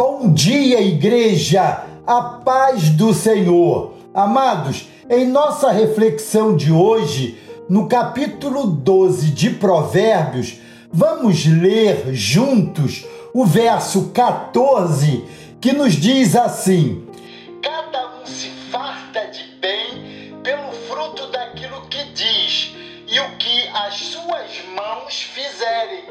Bom dia, igreja! A paz do Senhor. Amados, em nossa reflexão de hoje, no capítulo 12 de Provérbios, vamos ler juntos o verso 14 que nos diz assim: Cada um se farta de bem pelo fruto daquilo que diz e o que as suas mãos fizerem.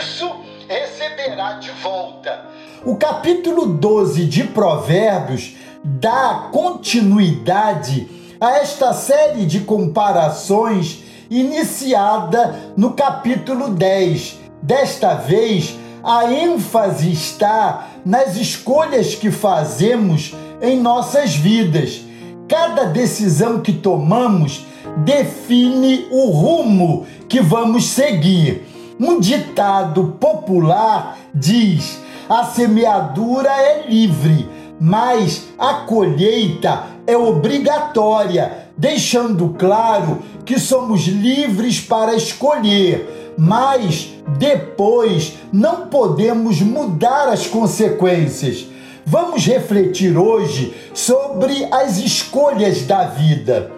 Isso receberá de volta. O capítulo 12 de Provérbios dá continuidade a esta série de comparações iniciada no capítulo 10. Desta vez, a ênfase está nas escolhas que fazemos em nossas vidas. Cada decisão que tomamos define o rumo que vamos seguir. Um ditado popular diz: a semeadura é livre, mas a colheita é obrigatória, deixando claro que somos livres para escolher, mas depois não podemos mudar as consequências. Vamos refletir hoje sobre as escolhas da vida.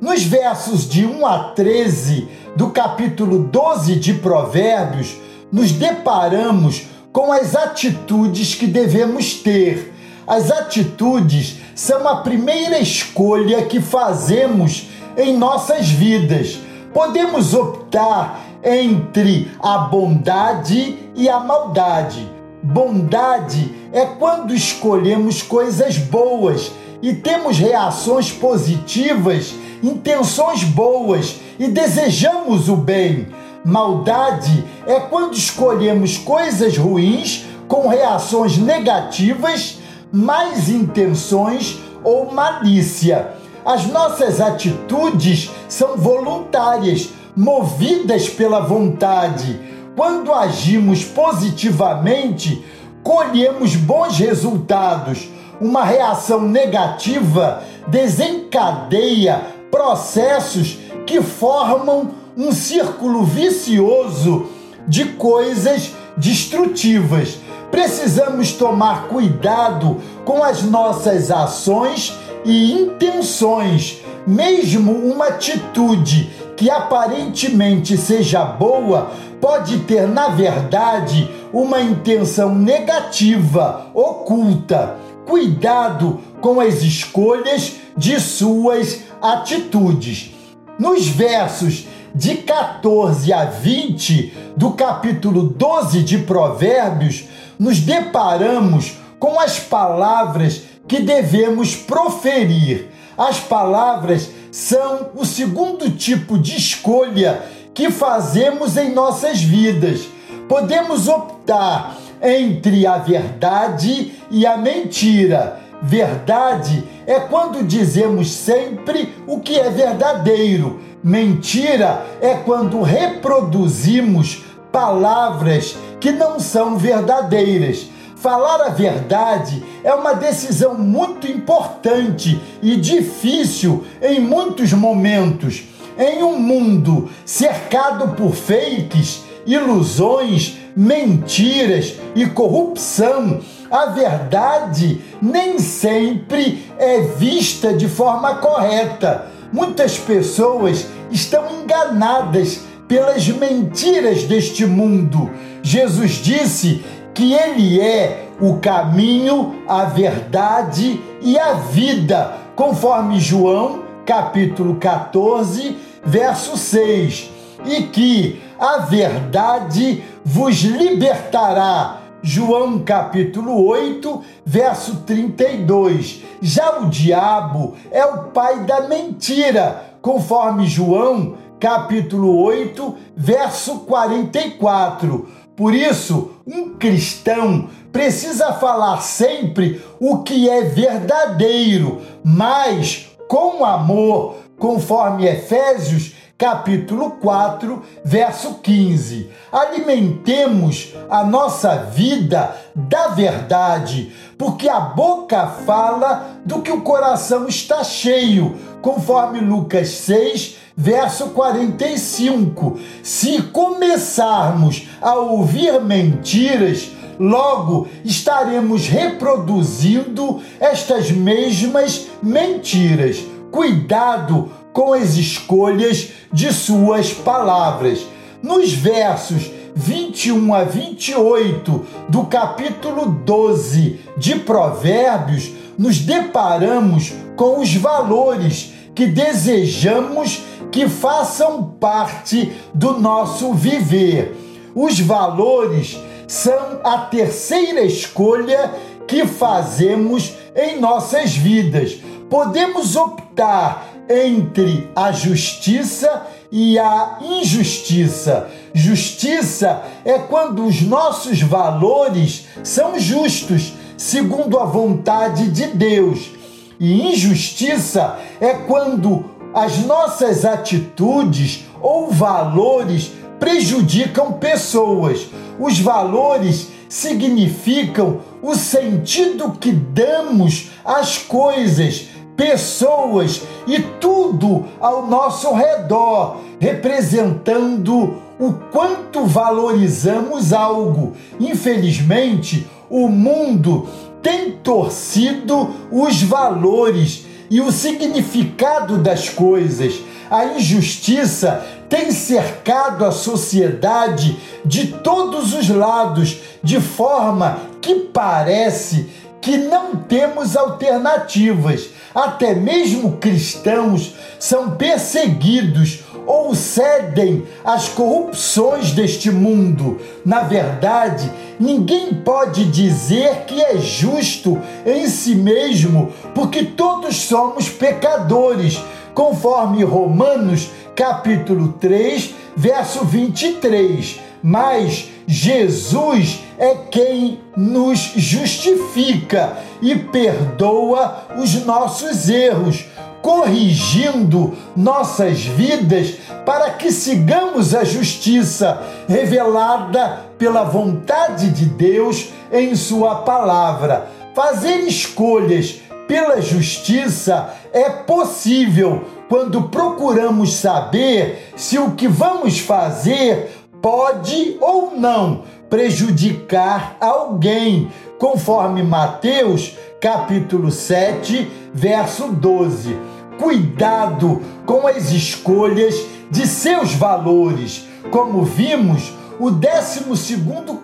Nos versos de 1 a 13 do capítulo 12 de Provérbios, nos deparamos com as atitudes que devemos ter. As atitudes são a primeira escolha que fazemos em nossas vidas. Podemos optar entre a bondade e a maldade. Bondade é quando escolhemos coisas boas e temos reações positivas intenções boas e desejamos o bem. Maldade é quando escolhemos coisas ruins com reações negativas, más intenções ou malícia. As nossas atitudes são voluntárias, movidas pela vontade. Quando agimos positivamente, colhemos bons resultados. Uma reação negativa desencadeia processos que formam um círculo vicioso de coisas destrutivas. Precisamos tomar cuidado com as nossas ações e intenções. Mesmo uma atitude que aparentemente seja boa pode ter, na verdade, uma intenção negativa, oculta. Cuidado com as escolhas de suas atitudes. Nos versos de 14 a 20 do capítulo 12 de Provérbios, nos deparamos com as palavras que devemos proferir. As palavras são o segundo tipo de escolha que fazemos em nossas vidas. Podemos optar entre a verdade e a mentira Verdade é quando dizemos sempre o que é verdadeiro. Mentira é quando reproduzimos palavras que não são verdadeiras. Falar a verdade é uma decisão muito importante e difícil em muitos momentos. Em um mundo cercado por fakes, ilusões, mentiras e corrupção, a verdade nem sempre é vista de forma correta. Muitas pessoas estão enganadas pelas mentiras deste mundo. Jesus disse que Ele é o caminho, a verdade e a vida, conforme João capítulo 14, verso 6, e que a verdade vos libertará João capítulo 8, verso 32. Já o diabo é o pai da mentira, conforme João capítulo 8, verso 44. Por isso, um cristão precisa falar sempre o que é verdadeiro, mas com amor, conforme Efésios capítulo 4, verso 15. Alimentemos a nossa vida da verdade, porque a boca fala do que o coração está cheio, conforme Lucas 6, verso 45. Se começarmos a ouvir mentiras, Logo, estaremos reproduzindo estas mesmas mentiras. Cuidado com as escolhas de suas palavras. Nos versos 21 a 28 do capítulo 12 de Provérbios, nos deparamos com os valores que desejamos que façam parte do nosso viver. Os valores são a terceira escolha que fazemos em nossas vidas. Podemos optar entre a justiça e a injustiça. Justiça é quando os nossos valores são justos, segundo a vontade de Deus. E injustiça é quando as nossas atitudes ou valores prejudicam pessoas. Os valores significam o sentido que damos às coisas, pessoas e tudo ao nosso redor, representando o quanto valorizamos algo. Infelizmente, o mundo tem torcido os valores e o significado das coisas. A injustiça tem cercado a sociedade de todos os lados, de forma que parece que não temos alternativas. Até mesmo cristãos são perseguidos ou cedem às corrupções deste mundo. Na verdade, ninguém pode dizer que é justo em si mesmo, porque todos somos pecadores, conforme Romanos capítulo 3, verso 23. Mas Jesus é quem nos justifica e perdoa os nossos erros corrigindo nossas vidas para que sigamos a justiça revelada pela vontade de Deus em Sua palavra. Fazer escolhas pela justiça é possível quando procuramos saber se o que vamos fazer pode ou não prejudicar alguém, conforme Mateus capítulo 7, verso 12 cuidado com as escolhas de seus valores. Como vimos, o 12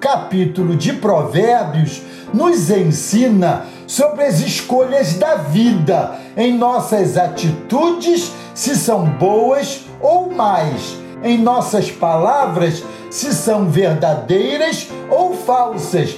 capítulo de Provérbios nos ensina sobre as escolhas da vida. Em nossas atitudes, se são boas ou mais, em nossas palavras, se são verdadeiras ou falsas,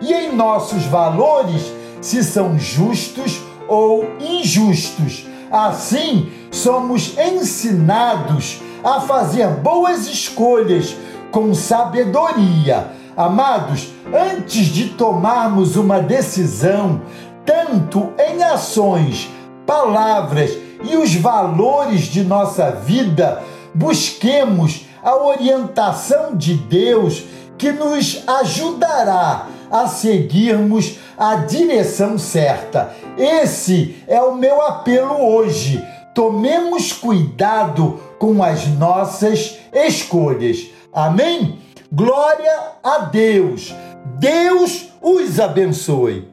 e em nossos valores, se são justos ou injustos Assim, somos ensinados a fazer boas escolhas com sabedoria. Amados, antes de tomarmos uma decisão, tanto em ações, palavras e os valores de nossa vida, busquemos a orientação de Deus que nos ajudará a seguirmos a direção certa. Esse é o meu apelo hoje. Tomemos cuidado com as nossas escolhas. Amém? Glória a Deus. Deus os abençoe.